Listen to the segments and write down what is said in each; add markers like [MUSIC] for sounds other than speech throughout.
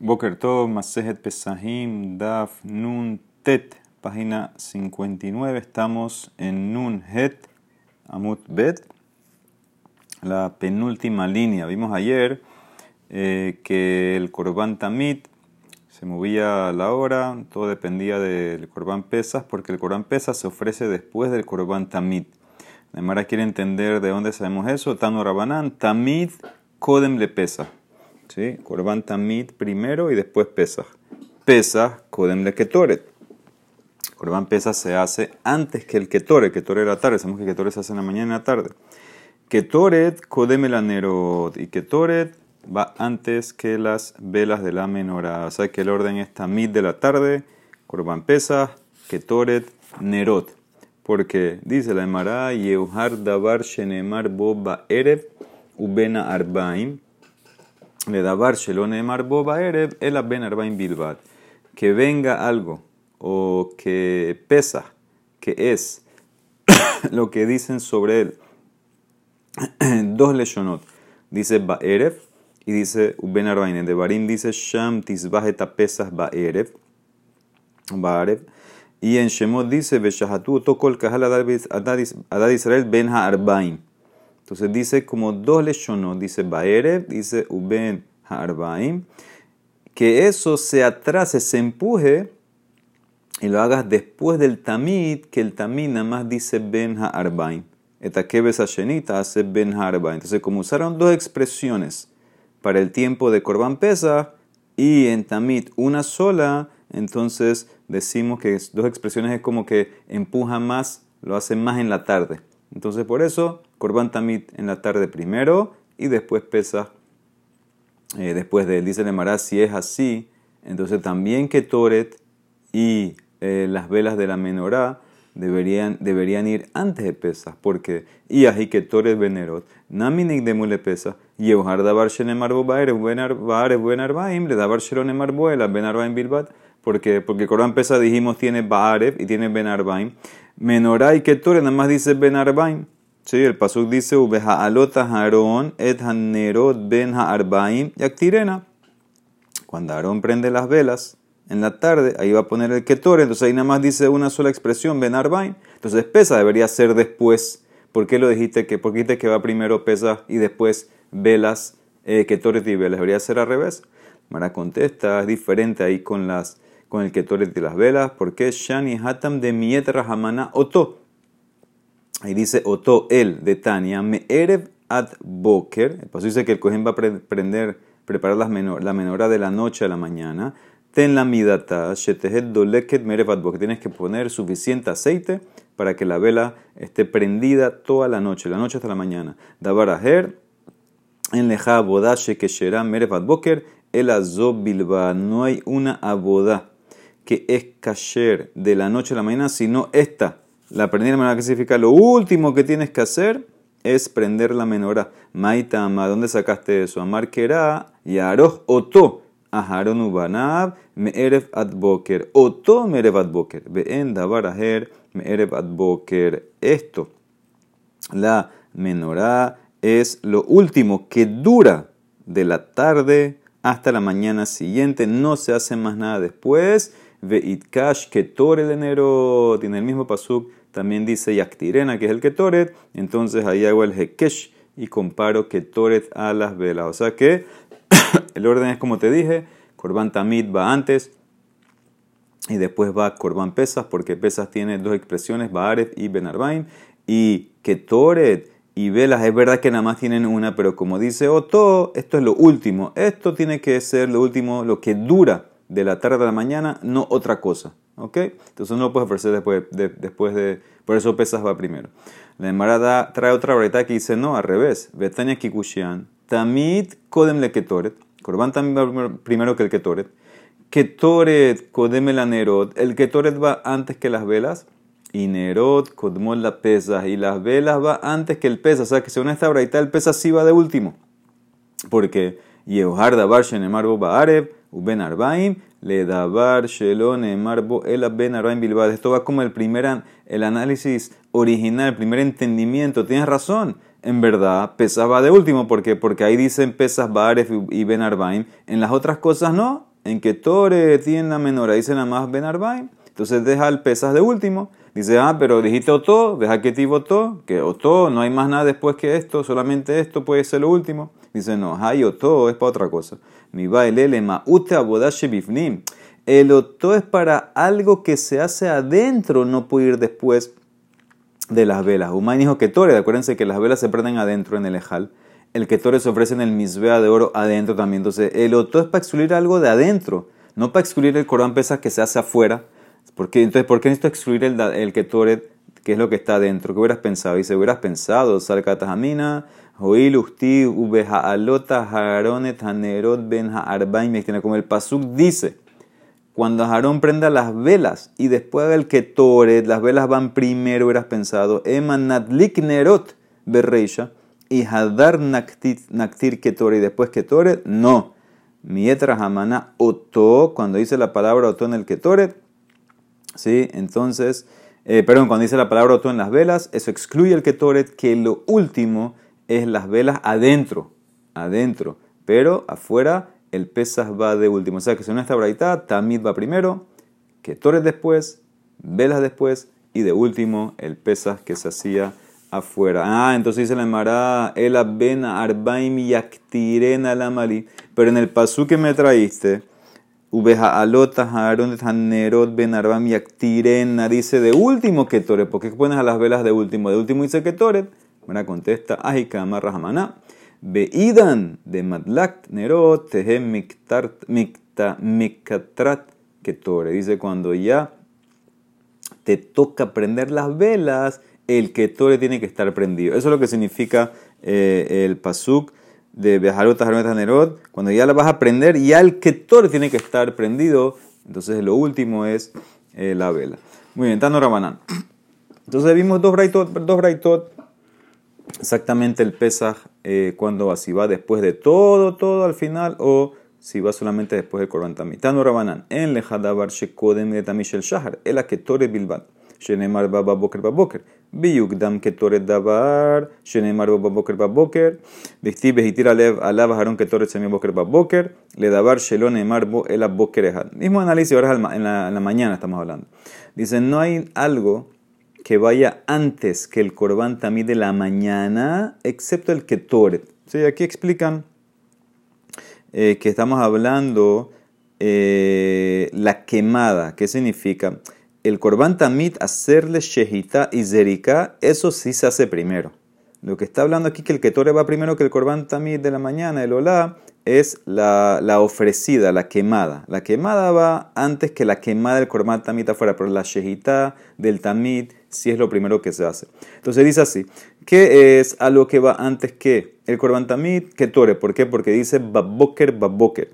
Boker Tov, Masejet Pesahim, Daf, Nun, Tet, página 59. Estamos en Nun, Het, Amut, Bet, la penúltima línea. Vimos ayer eh, que el Korban Tamit se movía a la hora, todo dependía del Korban Pesas, porque el Korban Pesas se ofrece después del Korban Tamit. La quiere entender de dónde sabemos eso. Tano Rabanán, Tamit, Kodem le pesa. ¿Sí? Korban Tamid primero y después Pesach. Pesach, Kodem le Ketoret. Korban Pesach se hace antes que el Ketoret. Ketoret era tarde, sabemos que Ketoret se hace en la mañana y en la tarde. Ketoret, Kodem el Anerot. Y Ketoret va antes que las velas de la menorá. O sea que el orden es Tamid de la tarde, Korban Pesach, Ketoret, Nerot. Porque dice la Emara, Yeuhar Davar Shenemar Boba Erev Ubena Arbaim le davar shelone boba erev el ben arbaim bilbat. Que venga algo o que pesa, que es [COUGHS] lo que dicen sobre él. [COUGHS] Dos leshonot. Dice ba'erev y dice uben arbaim. De barim dice sham tisbahet pesas ba'erev. Ba'erev. Y en Shemot dice, Beshahatu tokol kahal adad Israel ben ha'arbaim. Entonces dice como dos leshonot, dice Baerev, dice Uben Ha'arbaim, que eso se atrase, se empuje y lo hagas después del tamid, que el tamid nada más dice Ben Ha'arbaim. Etakeves Hashenita hace Ben Ha'arbaim. Entonces como usaron dos expresiones para el tiempo de Korban Pesa y en tamid una sola, entonces decimos que dos expresiones es como que empuja más, lo hacen más en la tarde. Entonces por eso Corban Tamit en la tarde primero y después pesa eh, después de él. Dice Lemara, si es así, entonces también que Toret y eh, las velas de la menorá deberían, deberían ir antes de Pesas, porque y así que Toret venerot, naminik de mule pesa, y eujar davar shenemar bobaer, buen arbaim, le davar sheronemar boela, ben arbaim bilbat, porque, porque Corban Pesa dijimos tiene Baarev y tiene Ben Arbaim. Menorá y Ketoret nada más dice Ben Arbaim. Sí, el pasuk dice Ubeha alota Aarón et hanerot ben ha'arbaim yaktirena. Cuando Aarón prende las velas en la tarde, ahí va a poner el Ketoret, entonces ahí nada más dice una sola expresión, Ben Arbaim. Entonces pesa debería ser después. ¿Por qué lo dijiste que, por qué dijiste que va primero pesa y después velas, eh, Ketoret y velas? Debería ser al revés. Mara contesta, es diferente ahí con las con el Ketoret y las velas, porque Shani Hatam de Miet Rahamana Oto. Ahí dice Oto, él, de Tania, me erev ad boker. El paso dice que el cohen va a prender, preparar la menora de la noche a la mañana. Ten la midata, shetehet doleket merev ad boker. Tienes que poner suficiente aceite para que la vela esté prendida toda la noche, la noche hasta la mañana. Dabaraher, en leja bodashe que shera merev ad boker, el azob bilba. No hay una aboda que es kasher de la noche a la mañana, sino esta la prendida menorá, ¿qué significa? Lo último que tienes que hacer es prender la menorá. Maitama, ¿dónde sacaste eso? Amar Kera y Aroh Oto. Aharon Ubanab, Me'erev Adboker. Oto Me'erev Adboker. Ve'en Dabaraher, Me'erev Adboker. Esto, la menorá, es lo último que dura de la tarde hasta la mañana siguiente. No se hace más nada después. Ve'itkash Ketor el enero. Tiene el mismo pasuk también dice Yaktirena, que es el Ketoret, entonces ahí hago el Hekesh y comparo Ketoret a las velas. O sea que [COUGHS] el orden es como te dije, Korban Tamid va antes y después va Korban Pesas, porque Pesas tiene dos expresiones, Baaret y Benarbaim, y Ketoret y velas es verdad que nada más tienen una, pero como dice Oto, esto es lo último, esto tiene que ser lo último, lo que dura de la tarde a la mañana, no otra cosa. ¿Ok? Entonces no lo puedes ofrecer después de, después de... Por eso pesas va primero. La Emara trae otra verdad que dice, no, al revés. Betania Kikushian. Tamid Kodem le Ketoret. Corban también primero que el Ketoret. Ketoret Kodem el Anerot. El Ketoret va antes que las velas. Y Nerot Kodmol la pesa. Y las velas va antes que el pesa. O sea que según esta braita el pesa sí va de último. Porque Yehohar Dabar Shenemar Baarev. Uben Arbaim le davar shelon marbo el ben arbaim bilbad. Esto va como el primer el análisis original, el primer entendimiento. Tienes razón. En verdad, pesas va de último. ¿Por qué? Porque ahí dicen pesas Baaref y Ben Arbaim. En las otras cosas no. en que Tore tiene la menor, dice nada más Ben Arbaim. Entonces deja el pesas de último. Dice, ah, pero dijiste Oto, deja que ti votó, que Oto, no hay más nada después que esto, solamente esto puede ser lo último. Dice, no, hay Oto es para otra cosa. Mi baile ma ute abodashe bifnim. El Oto es para algo que se hace adentro, no puede ir después de las velas. Humay dijo que Tore, acuérdense que las velas se prenden adentro en el ejal. El que Tore se ofrece en el misbea de oro adentro también. Entonces, el Oto es para excluir algo de adentro, no para excluir el Corán pesa que se hace afuera. Porque, entonces, ¿por qué necesito excluir el, que Tore, que es lo que está adentro? ¿Qué hubieras pensado? Dice, hubieras pensado, Salkatajamina, Usti, Ubehaalota, Haronet, Hanerot, Ben Haarbaim, como el Pasuk dice cuando Aarón prenda las velas y después del que Toret, las velas van primero, hubieras pensado, Emanatlik Nerot Berreisha y Hadar Naktir Ketore y después Ketoret, no. Mietra Hamana Oto, cuando dice la palabra Oto en el Ketoret, ¿sí? Entonces, eh, perdón, cuando dice la palabra Oto en las velas, eso excluye el Ketoret, que lo último es las velas adentro, adentro, pero afuera el Pesas va de último. O sea que según esta braita, Tamid va primero, que Torres después, Velas después, y de último el Pesas que se hacía afuera. Ah, entonces dice la Emara, el abena arbaim yaktirena la mali. Pero en el pasú que me traíste, ubeja alota haron hanerot ben arbaim yaktirena, dice de último que Torres. ¿Por qué pones a las velas de último? De último dice que Torres. Mira, contesta, ajikama rahamana. Beidan de Madlak Nerot Tehem Miktrat Ketore. Dice cuando ya te toca prender las velas, el Ketore tiene que estar prendido. Eso es lo que significa eh, el Pasuk de Bejarot Nerot. Cuando ya la vas a prender, ya el Ketore tiene que estar prendido. Entonces lo último es eh, la vela. Muy bien, Tano Rabanán. Entonces vimos dos braitot, dos braitot exactamente el Pesaj eh, cuando va, si va después de todo, todo al final o si va solamente después del Korban Tamid. Tanu Rabanan, en lejadabar shekodem de Tamishel Shahar, el Aketore Bilbad. Shenemar baba boker baboker. Biyugdam ketore davar. Shenemar baba boker baboker. Vesti behitir alev alav haron ketore semi boker baboker. Le davar shelon emar bo el boker ehad. Mismo análisis ahora en la, en la mañana estamos hablando. Dicen, no hay algo que vaya antes que el Corban tamí de la mañana, excepto el Ketoret. ¿Sí? Aquí explican eh, que estamos hablando eh, la quemada. ¿Qué significa? El Corban Tamid, hacerle Shehita y Zerika, eso sí se hace primero. Lo que está hablando aquí que el Ketore va primero que el Corban Tamid de la mañana, el Olá, es la, la, ofrecida, la quemada. La quemada va antes que la quemada del Corban Tamid afuera, pero la Shehita del Tamid si es lo primero que se hace. Entonces dice así, ¿qué es algo que va antes que el Korban Tamid? Que Tore, ¿por qué? Porque dice Baboker, Baboker.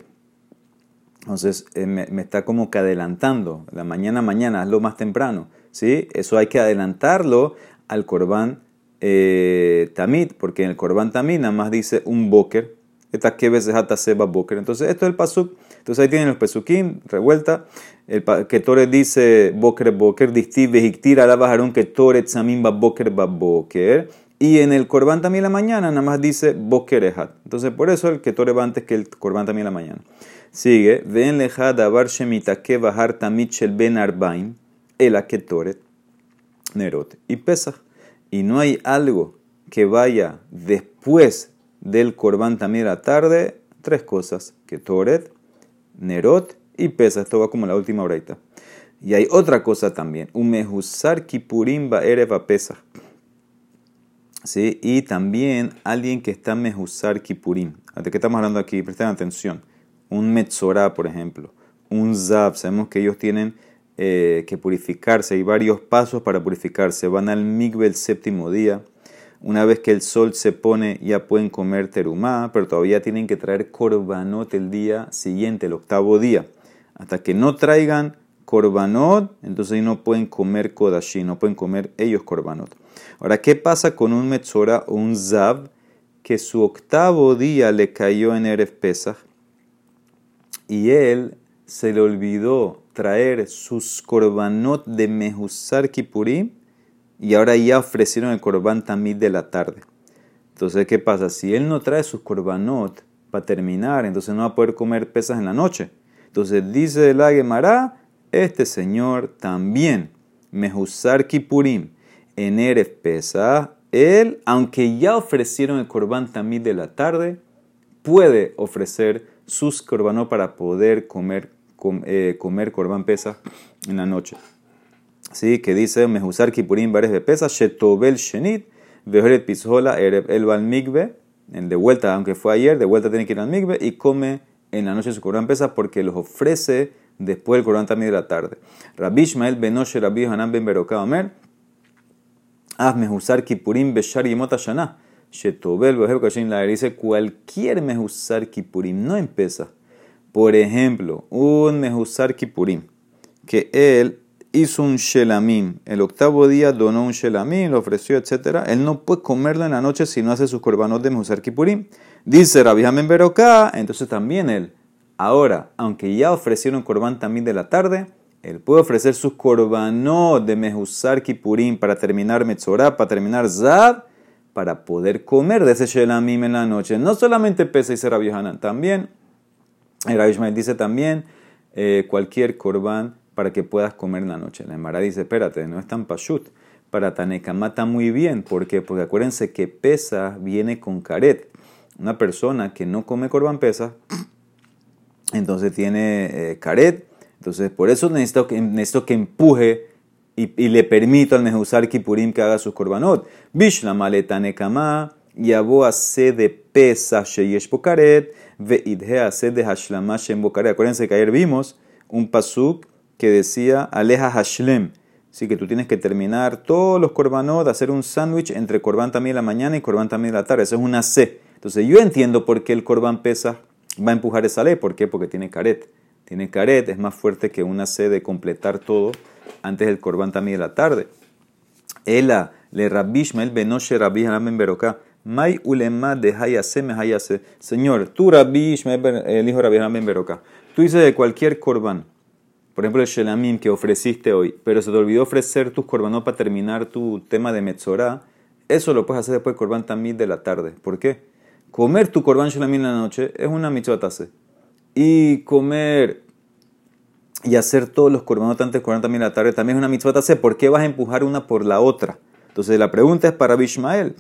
Entonces eh, me, está como que adelantando, la mañana, mañana, es lo más temprano. ¿sí? Eso hay que adelantarlo al Korban eh, Tamid, porque en el Korban Tamid nada más dice un Boker, Entonces, esto es el pasuk. Entonces ahí tienen los pesukim, revuelta. El que Tore dice boker boker, distiv vejiktir alabajarón que Tore tzamim ba boker boker. Y en el Corban también la mañana nada más dice boker ehat. Entonces por eso el que Tore va antes que el Corban también la mañana. Sigue, ven lejad abar shemita que bajar tamit ben arbaim, el Tore nerot y pesa. Y no hay algo que vaya después del Corban también a la tarde, tres cosas, que Toret, Nerot y Pesa. Esto va como la última breita. Y hay otra cosa también, un mejusar kipurim ereva pesa. ¿Sí? Y también alguien que está mejusar kipurim. ¿De qué estamos hablando aquí? Presten atención. Un metzorah, por ejemplo. Un zab. Sabemos que ellos tienen eh, que purificarse. Hay varios pasos para purificarse. Van al migbe el séptimo día una vez que el sol se pone ya pueden comer terumá, pero todavía tienen que traer korbanot el día siguiente, el octavo día. Hasta que no traigan korbanot, entonces no pueden comer kodashi, no pueden comer ellos korbanot. Ahora, ¿qué pasa con un metzora o un zab que su octavo día le cayó en Erev Pesach y él se le olvidó traer sus korbanot de Mehusar Kippurim? Y ahora ya ofrecieron el corbán tamid de la tarde. Entonces, ¿qué pasa? Si él no trae sus corbanot para terminar, entonces no va a poder comer pesas en la noche. Entonces dice la Gemara, este señor también, Mehusar Kipurim, en Erev Pesach, él, aunque ya ofrecieron el corbán también de la tarde, puede ofrecer sus corbanos para poder comer, eh, comer corbán pesa en la noche. ¿Sí? Que dice, Mehusar Kipurim bares de pesa, Shetobel Shenit, Vejoret Pizhola, Erev El Migbe, de vuelta, aunque fue ayer, de vuelta tiene que ir al Migbe y come en la noche su corbán pesa porque los ofrece después del corbán también de la tarde. Rabbi Ishmael Benoshe Rabbi Hanan Ben Beroká Omer, Haz mehusar kipurim beshar yemot shana. Shetobel behev kashin la dice cualquier mehusar kipurim, no empieza. Por ejemplo, un mehusar kipurim, que él hizo un shelamim, el octavo día donó un shelamim, lo ofreció, etc. Él no puede comerlo en la noche si no hace sus corbanos de mehusar kipurim. Dice Rabbi Hamen Beroká, entonces también él. Ahora, aunque ya ofrecieron corban también de la tarde, él puede ofrecer sus korbanot de Mehusar Kipurim para terminar Metzorah, para terminar Zad, para poder comer de ese Shelamim en la noche. No solamente pesa y será Hanan, también, Rabbi Ishmael dice también, eh, cualquier korban para que puedas comer en la noche. La Emara dice, espérate, no es tan pashut. Para Taneka mata muy bien. ¿Por qué? Porque acuérdense que pesa viene con caret. Una persona que no come korban pesa, [CLEARS THROAT] entonces tiene eh, caret entonces, por eso necesito que, necesito que empuje y, le permito al Mehusar Kipurim que haga sus korbanot. Bishla maleta nekama, yabo se de pesa sheyesh bokaret, ve idhe se de hashlama. Acuérdense que ayer vimos un pasuk que decía aleja hashlem. Así que tú tienes que terminar todos los korbanot, hacer un sándwich entre korban también la mañana y korban también la tarde. Eso es una C. Entonces yo entiendo por qué el korban pesa va a empujar esa ley. ¿Por qué? Porque tiene caret tiene caret, es más fuerte que una sed de completar todo antes del corbán también de la tarde. Ela le rabishmel benoshe rabbi hanamen beroka. May ulema de hayase me hayase. Señor, tú rabbi el hijo de rabbi hanamen beroka. Tú dices de cualquier corbán. Por ejemplo, el shelamim que ofreciste hoy, pero se te olvidó ofrecer tus corbanos para terminar tu tema de metzorah. Eso lo puedes hacer después del corbán también de la tarde. ¿Por qué? Comer tu corbán shelamim en la noche es una mitzvah y comer y hacer todos los korbanot antes de 40 mil la tarde también es una mitzvah. ¿Por qué vas a empujar una por la otra? Entonces la pregunta es para Bishmael.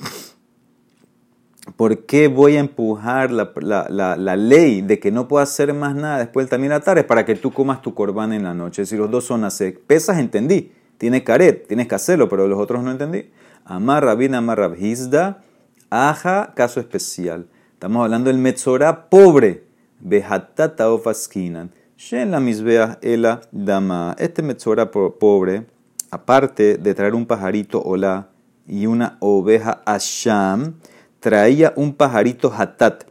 ¿Por qué voy a empujar la, la, la, ley de que no puedo hacer más nada después también la tarde para que tú comas tu corbán en la noche? Si los dos son hace pesas, entendí. Tiene caret, tienes que hacerlo, pero los otros no entendí. Amar Rabin, Amar Rabhizda, Aja, caso especial. Estamos hablando del Metzorah pobre. Behatata ofaskinan. Shen la misbea ela dama. Este metzora pobre, aparte de traer un pajarito hola y una oveja asham, traía un pajarito hatat,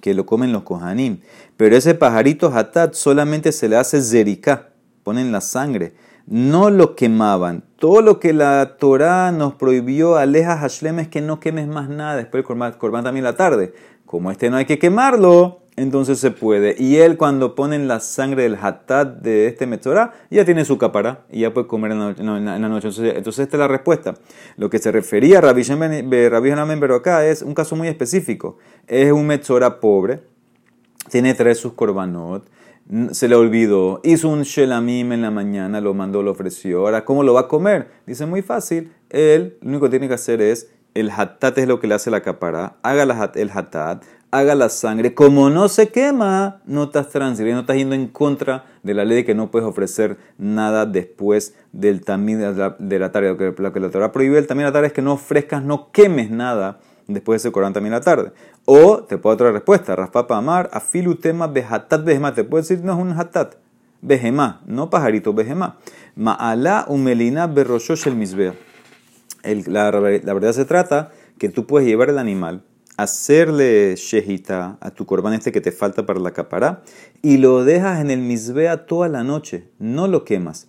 que lo comen los kohanim. Pero ese pajarito hatat solamente se le hace zerika, ponen la sangre. No lo quemaban. Todo lo que la Torah nos prohibió, aleja Hashlem, es que no quemes más nada después del corbán también la tarde. Como este no hay que quemarlo, entonces se puede. Y él cuando ponen la sangre del hatat de este metzorah, ya tiene su capara y ya puede comer en la noche. Entonces, esta es la respuesta. Lo que se refería a Rabbi Hanan pero acá es un caso muy específico. Es un metzorah pobre, tiene tres sus korbanot, se le olvidó, hizo un shelamim en la mañana, lo mandó, lo ofreció. Ahora, ¿cómo lo va a comer? Dice muy fácil. Él lo único que tiene que hacer es, el hatat es lo que le hace la capara, haga el hatat, haga la sangre. Como no se quema, no estás transgrediendo, no estás yendo en contra de la ley que no puedes ofrecer nada después del tamid de la tarde. Lo que, la Torah prohíbe el tamid de la tarde es que no ofrezcas, no quemes nada después de ese Corán también la tarde. O te puedo otra respuesta, Raspapa Amar, afilu tema behatat behemá. Te puedo decir, no es un hatat, behemá, no pajarito, behemá. Ma'ala umelina berroshosh el misbea. La, la verdad se trata que tú puedes llevar el animal hacerle shehita a tu corbán este que te falta para la capará y lo dejas en el misbea toda la noche, no lo quemas.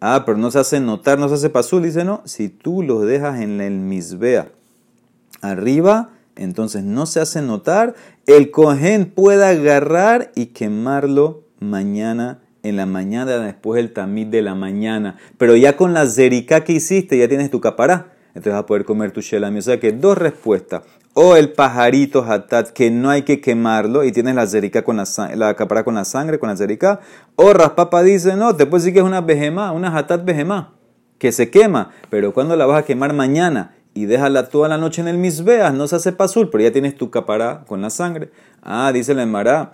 Ah, pero no se hace notar, no se hace pasul, dice no, si tú lo dejas en el misbea arriba, entonces no se hace notar, el cohen puede agarrar y quemarlo mañana en la mañana después del tamid de la mañana, pero ya con la zerika que hiciste ya tienes tu capará. entonces vas a poder comer tu shelami. O sea que dos respuestas. O el pajarito hatat, que no hay que quemarlo y tienes la zerica con la, la capara con la sangre, con la zerica. O raspapa dice, no, te puede decir que es una bejemá, una hatat bejemá, que se quema. Pero cuando la vas a quemar mañana y déjala toda la noche en el misbeas, no se hace pasul, pero ya tienes tu capara con la sangre. Ah, dice la Emara,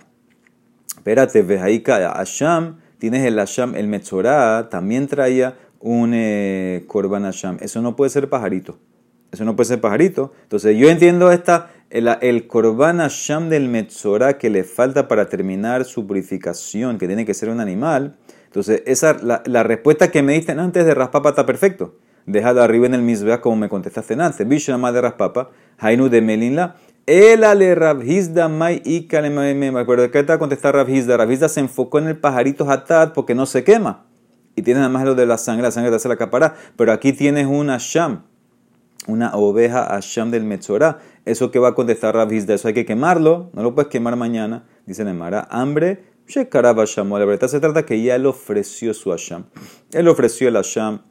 espérate, vejaika Asham, tienes el Asham, el Metzorah, también traía un eh, Korban Asham. Eso no puede ser pajarito. Eso no puede ser pajarito. Entonces yo entiendo esta, el, el Korban Asham del Metzorah que le falta para terminar su purificación, que tiene que ser un animal. Entonces esa, la, la respuesta que me diste antes de Raspapa está perfecto. Déjalo arriba en el misbea como me contestaste antes. Bishama de Raspapa, Hainu de Melinla. El ale Rabhizda Mai y Me acuerdo que estaba contestar Rabhizda. Rabhizda se enfocó en el pajarito Hatat porque no se quema. Y tiene nada más lo de la sangre, la sangre te hace la capara. Pero aquí tienes una Sham, una oveja Asham del Metzorah. Eso que va a contestar Rabhizda, eso hay que quemarlo. No lo puedes quemar mañana. Dice Nemara, hambre. Shekarab Asham. La verdad se trata que ya él ofreció su Asham. Él ofreció el Asham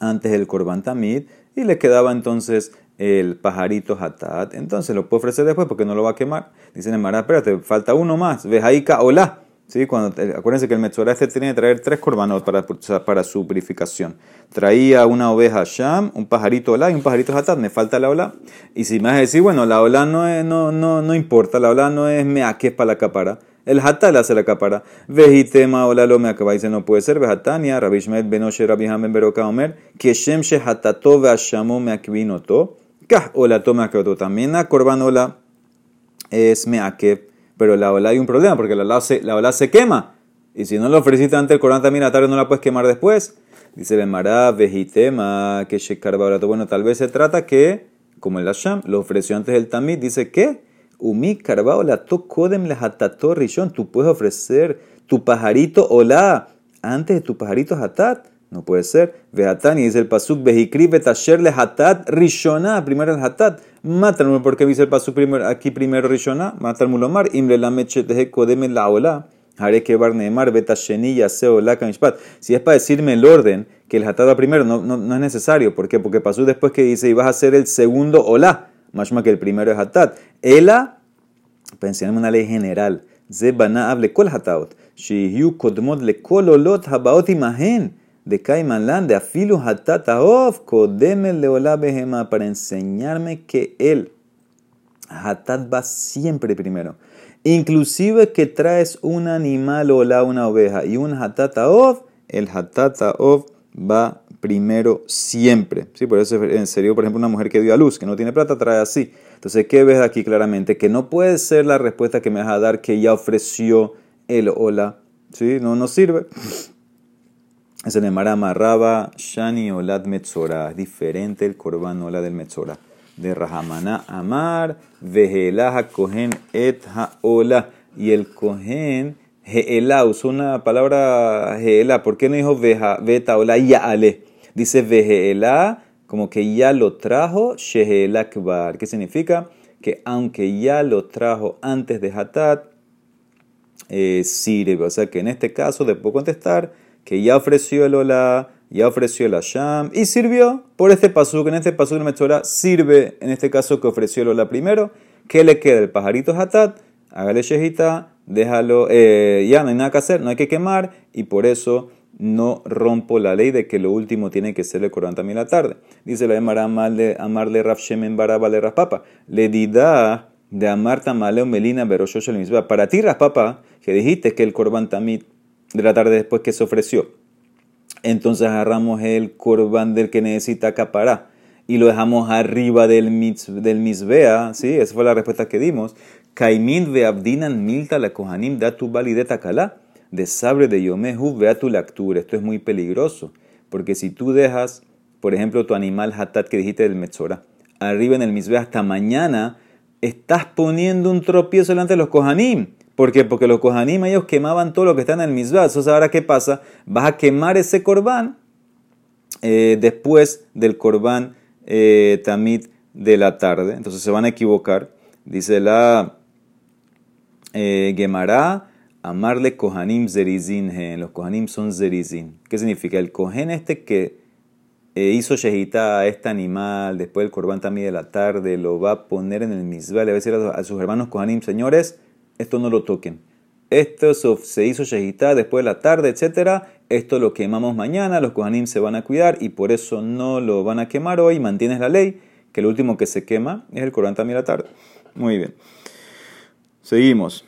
antes del Korban Tamid y le quedaba entonces el pajarito hatat. Entonces lo puede ofrecer después porque no lo va a quemar. Dice Nemara, espérate, falta uno más. Vejaika hola. ¿Sí? Cuando, acuérdense que el Metzorah este tiene que traer tres korbanot para, para su purificación. Traía una oveja sham, un pajarito hola y un pajarito hatat. Me falta la ola. Y si me vas a decir, bueno, la ola no, es, no, no, no importa, la ola no es meaques para la capara. El hatal hace la capara. Vejitema ola lo me acaba dice no puede ser. Vejatania, Rabbi Shmet benoshe Rabbi Hamen beroka omer. Que shem she hatato veashamo meakvinoto. Kah ola toma También la korban ola es meakev. Pero la ola hay un problema porque la ola se, la ola se quema. Y si no lo ofreciste antes el korban también a tarde no la puedes quemar después. Dice el Mará, vejitema, que shekar Bueno, tal vez se trata que, como el Asham, lo ofreció antes el Tamid, dice que Umi Carbao la kodem la hatato rishon. Tú puedes ofrecer tu pajarito hola antes de tu pajarito hatat. No puede ser. Vehatani dice el pasuk vehikri betasher le hatat rishona. Primero el hatat. Matan porque dice el pasuk primero, aquí primero rishona. Matan mulomar. Imle la de kodem la hola. Haré que barnemar betasheni yase hola kamishpat. Si es para decirme el orden que el hatat va primero, no, no, no es necesario. ¿Por qué? Porque pasó después que dice y vas a hacer el segundo hola más que el primero es hatat. Ela, pensemos en una ley general. Zebana hable kol hataot. Shihiu kodmot le kololot habaot imagen. De Kaimanlan, de afilu hatat aof, kodeme leola behema, para enseñarme que el hatat va siempre primero. Inclusive que traes un animal o una oveja y un hatat aof, el hatat aof va primero siempre. ¿sí? Por eso en serio, por ejemplo, una mujer que dio a luz, que no tiene plata, trae así. Entonces, ¿qué ves aquí claramente? Que no puede ser la respuesta que me vas a dar que ya ofreció el hola. ¿sí? No nos sirve. Es el Emarama Raba Shani Olad Metzora. Es diferente el korban hola del Metzora. De Rahamana Amar, Vehelaha Kohen et Haola. Y el Kohen Geela, usó una palabra Geela. ¿Por qué no dijo Veta Ola ale? Dice Vejeela, como que ya lo trajo, Sheheela Kbar. ¿Qué significa? Que aunque ya lo trajo antes de Hatat, eh, sirve. O sea que en este caso, puedo contestar que ya ofreció el Ola, ya ofreció el Asham y sirvió por este que en este paso de Metzora sirve, en este caso que ofreció el Ola primero. ¿Qué le queda? El pajarito Hatat, hágale Shehita, déjalo, eh, ya no hay nada que hacer, no hay que quemar y por eso no rompo la ley de que lo último tiene que ser el Corán también la tarde. Dice la de amarle, amarle Raf Shemen Barabale Papa. Le dida de amar tamaleo melina beroshosh el Para ti, Papa, que dijiste que el Corban tamit de la tarde después que se ofreció. Entonces agarramos el Corban del que necesita capará y lo dejamos arriba del, mitz, del misbea, ¿sí? Esa fue la respuesta que dimos. Kaimin ve abdinan milta la kohanim da tu valideta kalá de sabre de Yomehu, vea tu lectura. Esto es muy peligroso, porque si tú dejas, por ejemplo, tu animal hatat que dijiste del Metzora, arriba en el misbe hasta mañana, estás poniendo un tropiezo delante de los Kohanim. ¿Por qué? Porque los Kohanim ellos quemaban todo lo que está en el misbe. Entonces, ahora qué pasa? Vas a quemar ese corbán eh, después del corbán eh, tamit de la tarde. Entonces se van a equivocar. Dice la eh, Gemara Amarle Kohanim Zerizin Los Kohanim son Zerizin. ¿Qué significa? El Kohen este que eh, hizo shehita a este animal después del corbán también de la tarde, lo va a poner en el misbah, le va a decir a, sus hermanos kohanim, señores, esto no lo toquen. Esto se hizo shehita después de la tarde, etcétera. Esto lo quemamos mañana, los kohanim se van a cuidar y por eso no lo van a quemar hoy. Mantienes la ley que lo último que se quema es el corbán también la tarde. Muy bien. Seguimos.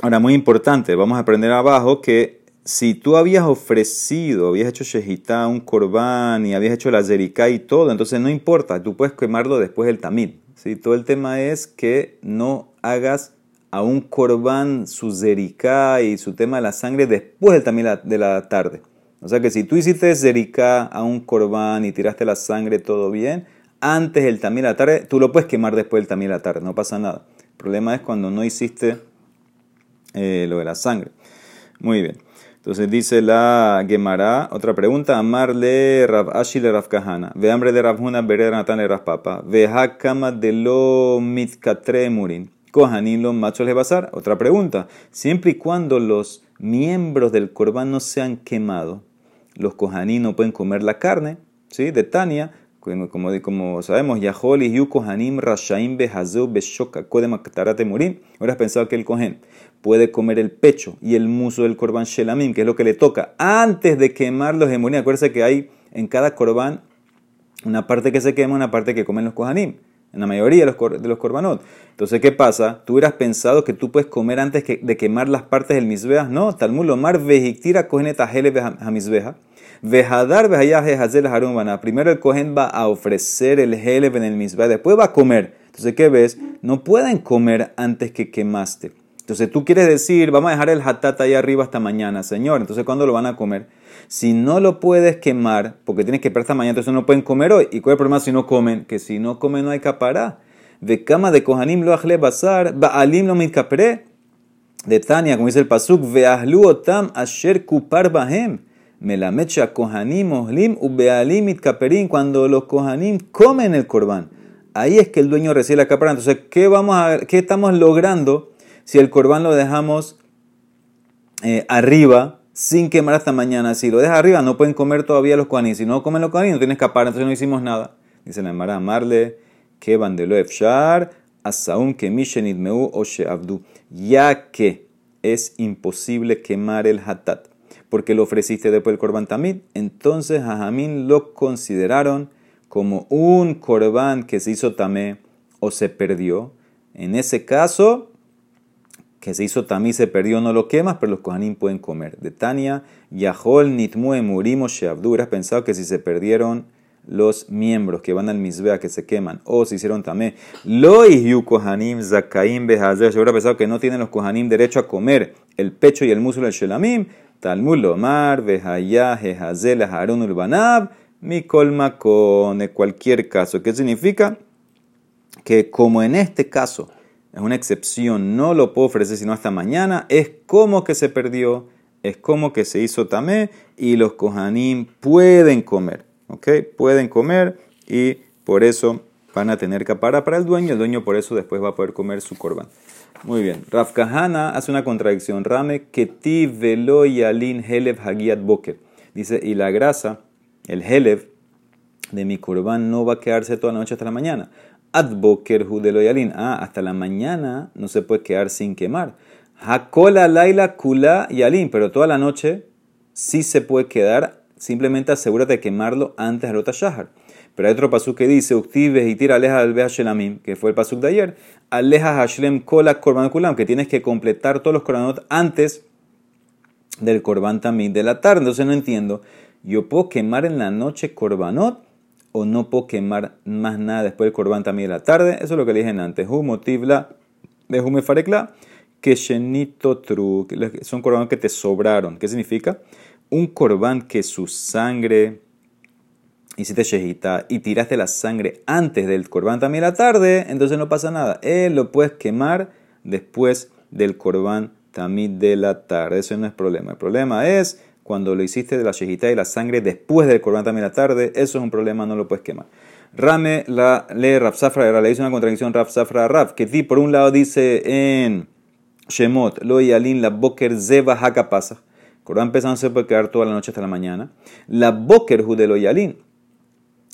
Ahora, muy importante, vamos a aprender abajo que si tú habías ofrecido, habías hecho shehita, un corbán y habías hecho la zerika y todo, entonces no importa, tú puedes quemarlo después del tamid. ¿sí? Todo el tema es que no hagas a un corbán su zerika y su tema de la sangre después del tamid de la tarde. O sea que si tú hiciste zerika a un corbán y tiraste la sangre todo bien, antes del tamid de la tarde, tú lo puedes quemar después del tamid de la tarde, no pasa nada. El problema es cuando no hiciste eh, lo de la sangre. Muy bien. Entonces dice la Gemara, otra pregunta, amarle Rav Ashi le Rav Kahana, ve hambre de Rav Huna, Natan le Rav Papa, ve hakama de lo mitkatre murin, kohanin lo machos le basar. Otra pregunta, siempre y cuando los miembros del corbán no se han quemado, los kohanim no pueden comer la carne, ¿sí? De Tania, como, como sabemos, Yahol y Yu Kohanim Rashaim Behazeu Beshoka Kodem Murim. Ahora has pensado que el Kohen puede comer el pecho y el muso del Korban Shelamim, que es lo que le toca, antes de quemar los Murim. Acuérdense que hay en cada Korban una parte que se quema, una parte que comen los Kohanim. En la mayoría de los, korbanot. Entonces, ¿qué pasa? Tú hubieras pensado que tú puedes comer antes de quemar las partes del misbeah. No, Talmud lomar vejiktira kohenet ahele misbeah. Vejadar hazel harumana. Primero el cohen va a ofrecer el heleb en el misbeah, después va a comer. Entonces, ¿qué ves? No pueden comer antes que quemaste. Entonces tú quieres decir, vamos a dejar el hatat ahí arriba hasta mañana, Señor. Entonces, ¿cuándo lo van a comer? Si no lo puedes quemar, porque tienes que esperar hasta mañana, entonces no pueden comer hoy. ¿Y cuál es el problema si no comen? Que si no comen no hay capará. De cama de kohanim lo ajle basar, baalim lo mitkapre. De Tania, como dice el pasuk, veahlu otam asher kupar bahem. Melamecha kohanim ohlim ubealim mitkaperin. Cuando los kohanim comen el corbán. Ahí es que el dueño recibe la capará. Entonces, ¿qué, vamos ¿qué estamos logrando? Si el corbán lo dejamos eh, arriba sin quemar hasta mañana. Si lo dejas arriba, no pueden comer todavía los coanín. Si no comen los coanín, no tienes que escapar. Entonces no hicimos nada. Dice la Emara, amarle que bandelo efshar, asaum que mishenidmeu o abdu. Ya que es imposible quemar el hatat, porque lo ofreciste después del corbán tamid, entonces Jajamín lo consideraron como un corbán que se hizo tamé o se perdió. En ese caso, que se hizo tamí se perdió, no lo quemas, pero los kohanim pueden comer. De Tania, Yahol Nitmue Murimo Sheabdu. Hubieras pensado que si se perdieron los miembros que van al misbea que se queman o se hicieron tamé, lo yu kohanim zakaim behazer. Yo hubiera pensado que no tienen los kohanim derecho a comer el pecho y el músculo del shelamim. Talmud lomar behaya hehazel harun ulbanab mikol makon. En cualquier caso, ¿qué significa? Que como en este caso, es una excepción, no lo puedo ofrecer sino hasta mañana, es como que se perdió, es como que se hizo tamé y los kohanim pueden comer, ¿ok? Pueden comer y por eso van a tener capara para el dueño, el dueño por eso después va a poder comer su korban. Muy bien, Raf Kahana hace una contradicción, Rame ti velo yalin helev hagiat boker. Dice, y la grasa, el helev de mi korban no va a quedarse toda la noche hasta la mañana. Adboker Judeloyalin. Ah, hasta la mañana no se puede quedar sin quemar. Hakola Laila Kula Yalin. Pero toda la noche sí se puede quedar. Simplemente asegúrate de quemarlo antes de Rota Shahar. Pero hay otro pasuk que dice, Uktiv y tira aleja al Shelamim, que fue el pasuk de ayer. Aleja Hashlem Kola Korban Kulam, que tienes que completar todos los Korbanot antes del Korban también de la tarde. Entonces no entiendo. Yo puedo quemar en la noche Korbanot o no puedo quemar más nada después del corbán también de la tarde. Eso es lo que le dije antes. motivla de hume farekla que shenito tru. Son corbán que te sobraron. ¿Qué significa? Un corbán que su sangre hiciste shejita y tiraste la sangre antes del corbán también de la tarde, entonces no pasa nada. Él lo puedes quemar después del corbán también de la tarde. Eso no es problema. El problema es cuando lo hiciste de la shejita y la sangre después del Corban también la tarde, eso es un problema, no lo puedes quemar. Rame la lee Rav Safra, le dice una contradicción Rav Safra Rav, que ti por un lado dice en Shemot, lo yalin la boker zeba haka pasa. Corban Pesach no se puede quedar toda la noche hasta la mañana. La Boker Judelo Yalin.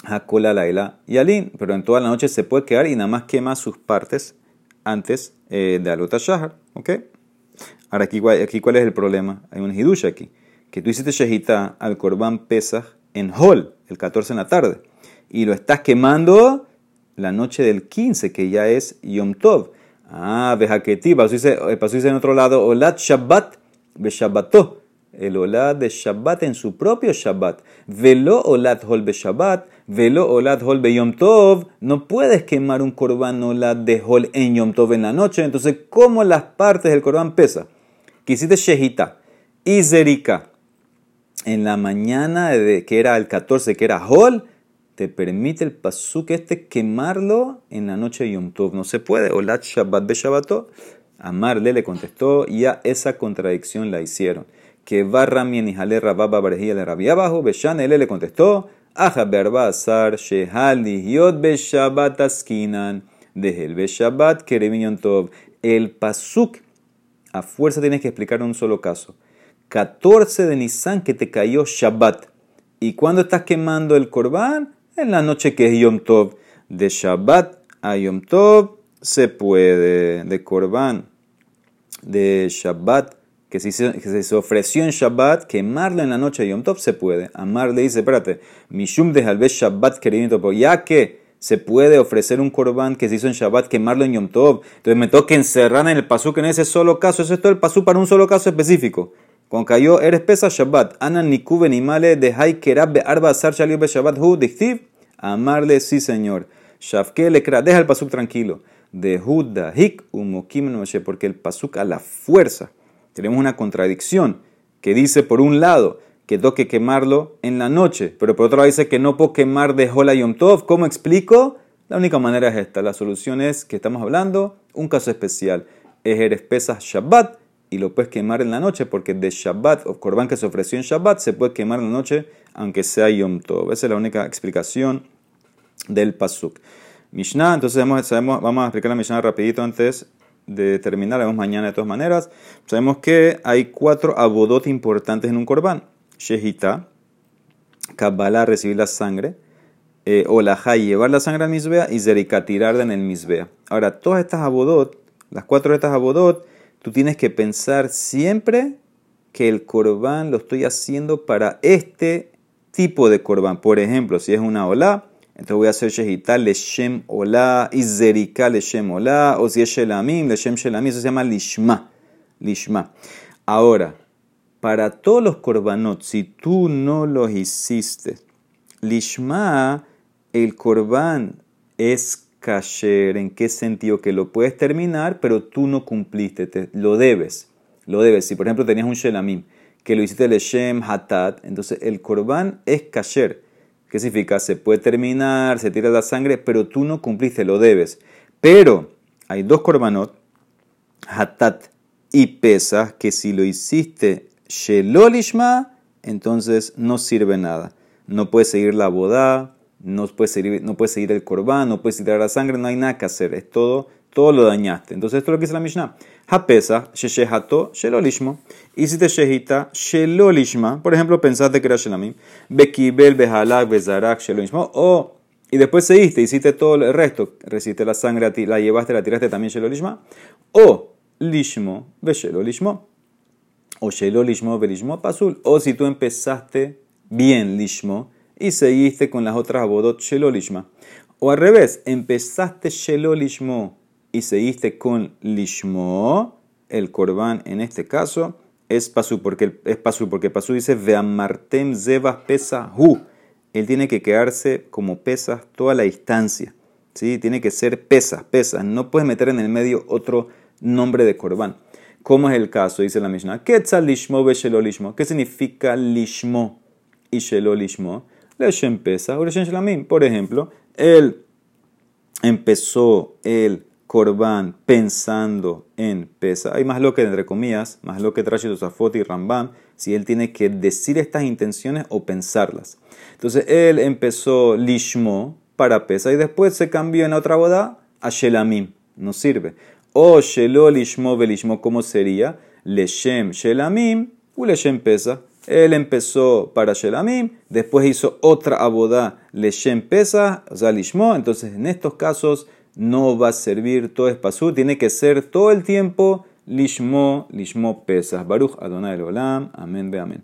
Hakola Laila Yalin. Pero en toda la noche se puede quedar y nada más quema sus partes antes eh, de Alota Shahar. ¿Ok? Ahora, aquí, aquí, ¿cuál es el problema? Hay un hidush aquí. Que tú hiciste Shehita al Corban Pesach en Hol, el 14 en la tarde. Y lo estás quemando la noche del 15, que ya es Yom Tov. Ah, Bejaketi, pasó dice, dice en otro lado, Olat Shabbat, Beshabbato. El Olat de Shabbat en su propio Shabbat. Velo Olat Hol Be Shabbat, Velo Olat Hol Be Yom Tov. No puedes quemar un Korban Olat de Hol en Yom Tov en la noche. Entonces, ¿cómo las partes del Korban pesa? Quisiste Shehita y Zerika en la mañana de, que era el 14, que era Hol te permite el pasuk este quemarlo en la noche de Yom Tov. No se puede. Olat Shabbat be Shabbato. Amarle le contestó, ya esa contradicción la hicieron. Que va Ramien y Jale Rababa Barejía le rabia abajo. Beshan le contestó, Aja berba azar shehali yod be Shabbat askinan. el be Shabbat Yom Tov. El pasuk, a fuerza tienes que explicar un solo caso. 14 de Nisan que te cayó Shabbat. Y cuando estás quemando el corbán, en la noche que es Yom Tov, de Shabbat a Yom Tov, se puede, de Korban, de Shabbat, que si se, ofreció en Shabbat, quemarlo en la noche de Yom Tov, se puede. Amar le dice, espérate, Mishum de Halbe Shabbat querido ya que se puede ofrecer un korban que se hizo en Shabbat, quemarlo en Yom Tov. Entonces me toca encerrar en el pasuk en ese solo caso. Eso es todo el pasuk para un solo caso específico. Cuando cayó, eres pesa Shabbat. Ana nikuve ni male de hay kerab be arba asar shaliu be Shabbat hu. Amarle, sí señor. Shafke le kra, deja el pasuk tranquilo. De Huda hik umokim no porque el pasuk a la fuerza. Tenemos una contradicción que dice por un lado que toque quemarlo en la noche, pero por otro lado dice que no puedo quemar de Hola Yom Tov. ¿Cómo explico? La única manera es esta. La solución es que estamos hablando un caso especial. Es eres pesas Shabbat y lo puedes quemar en la noche, porque de Shabbat, o Corban que se ofreció en Shabbat, se puede quemar en la noche, aunque sea Yom Tov. Esa es la única explicación del Pasuk. Mishnah, entonces sabemos, vamos a explicar la Mishnah rapidito antes de terminar, la vemos mañana de todas maneras. Sabemos que hay cuatro abodot importantes en un Corban. Shehita, Kabbalah, recibir la sangre, eh, llevar la sangre al Misbea, y Zerika, tirarla en el Misbea. Ahora, todas estas abodot, las cuatro de estas abodot, tú tienes que pensar siempre que el corbán lo estoy haciendo para este tipo de corbán. Por ejemplo, si es una olá, entonces voy a hacer shehita leshem olá, izerika leshem olá, o si es shelamim, leshem shelamim, eso se llama lishma. Lishma. Ahora, para todos los korbanot, si tú no los hiciste, lishma, el corbán es kasher, ¿en qué sentido? Que lo puedes terminar, pero tú no cumpliste, te, lo debes, lo debes. Si por ejemplo tenías un shelamim, que lo hiciste leshem hatat, entonces el korban es kasher. ¿Qué significa? Se puede terminar, se tira la sangre, pero tú no cumpliste, lo debes. Pero hay dos korbanot, hatat y pesas, que si lo hiciste shelolishma, entonces no sirve nada. No puedes seguir la boda, no puedes seguir, no puedes seguir el corbán, no puedes tirar la sangre, no hay nada que hacer, es todo, todo lo dañaste. Entonces esto es lo que dice la Mishnah. Hapesa, sheshehato, shelolishmo. Y si te shehita, shelolishma, por ejemplo, pensaste que era shelamim, bekibel, behalak, bezarak, shelolishmo, o, y después seguiste, hiciste todo el resto, recibiste la sangre, la llevaste, la tiraste también shelolishma, o lishmo, beshelolishmo, o shelolishmo, belishmo, pasul, o si tú empezaste bien lishmo, y seguiste con las otras abodot shelolishma. O al revés, empezaste shelolishmo y seguiste con lishmo, el korban en este caso es pasu, porque es pasu, porque pasu dice veamartem zebas pesa hu. Él tiene que quedarse como pesas toda la distancia. ¿sí? Tiene que ser pesas, pesas. No puedes meter en el medio otro nombre de korban. ¿Cómo es el caso? Dice la Mishnah. ¿Qué ¿Qué significa lishmo y shelolishmo? Leshem Pesach o Shlamim. Por ejemplo, él empezó el Korban pensando en Pesa. Hay más lo que, entre comillas, más lo que trae Tosafot y Rambam, si él tiene que decir estas intenciones o pensarlas. Entonces, él empezó Lishmo para Pesa y después se cambió en otra boda a Shelamim. No sirve. O Shelo Lishmo Belishmo, ¿cómo sería? Leshem Shelamim Uleshem Pesach. Él empezó para Shelamim, después hizo otra abodá Leshem Pesach, o sea, Lishmo. Entonces, en estos casos no va a servir todo espasú, tiene que ser todo el tiempo Lishmo, Lishmo Pesach. Baruch Adonai Olam. Amén, ve amén.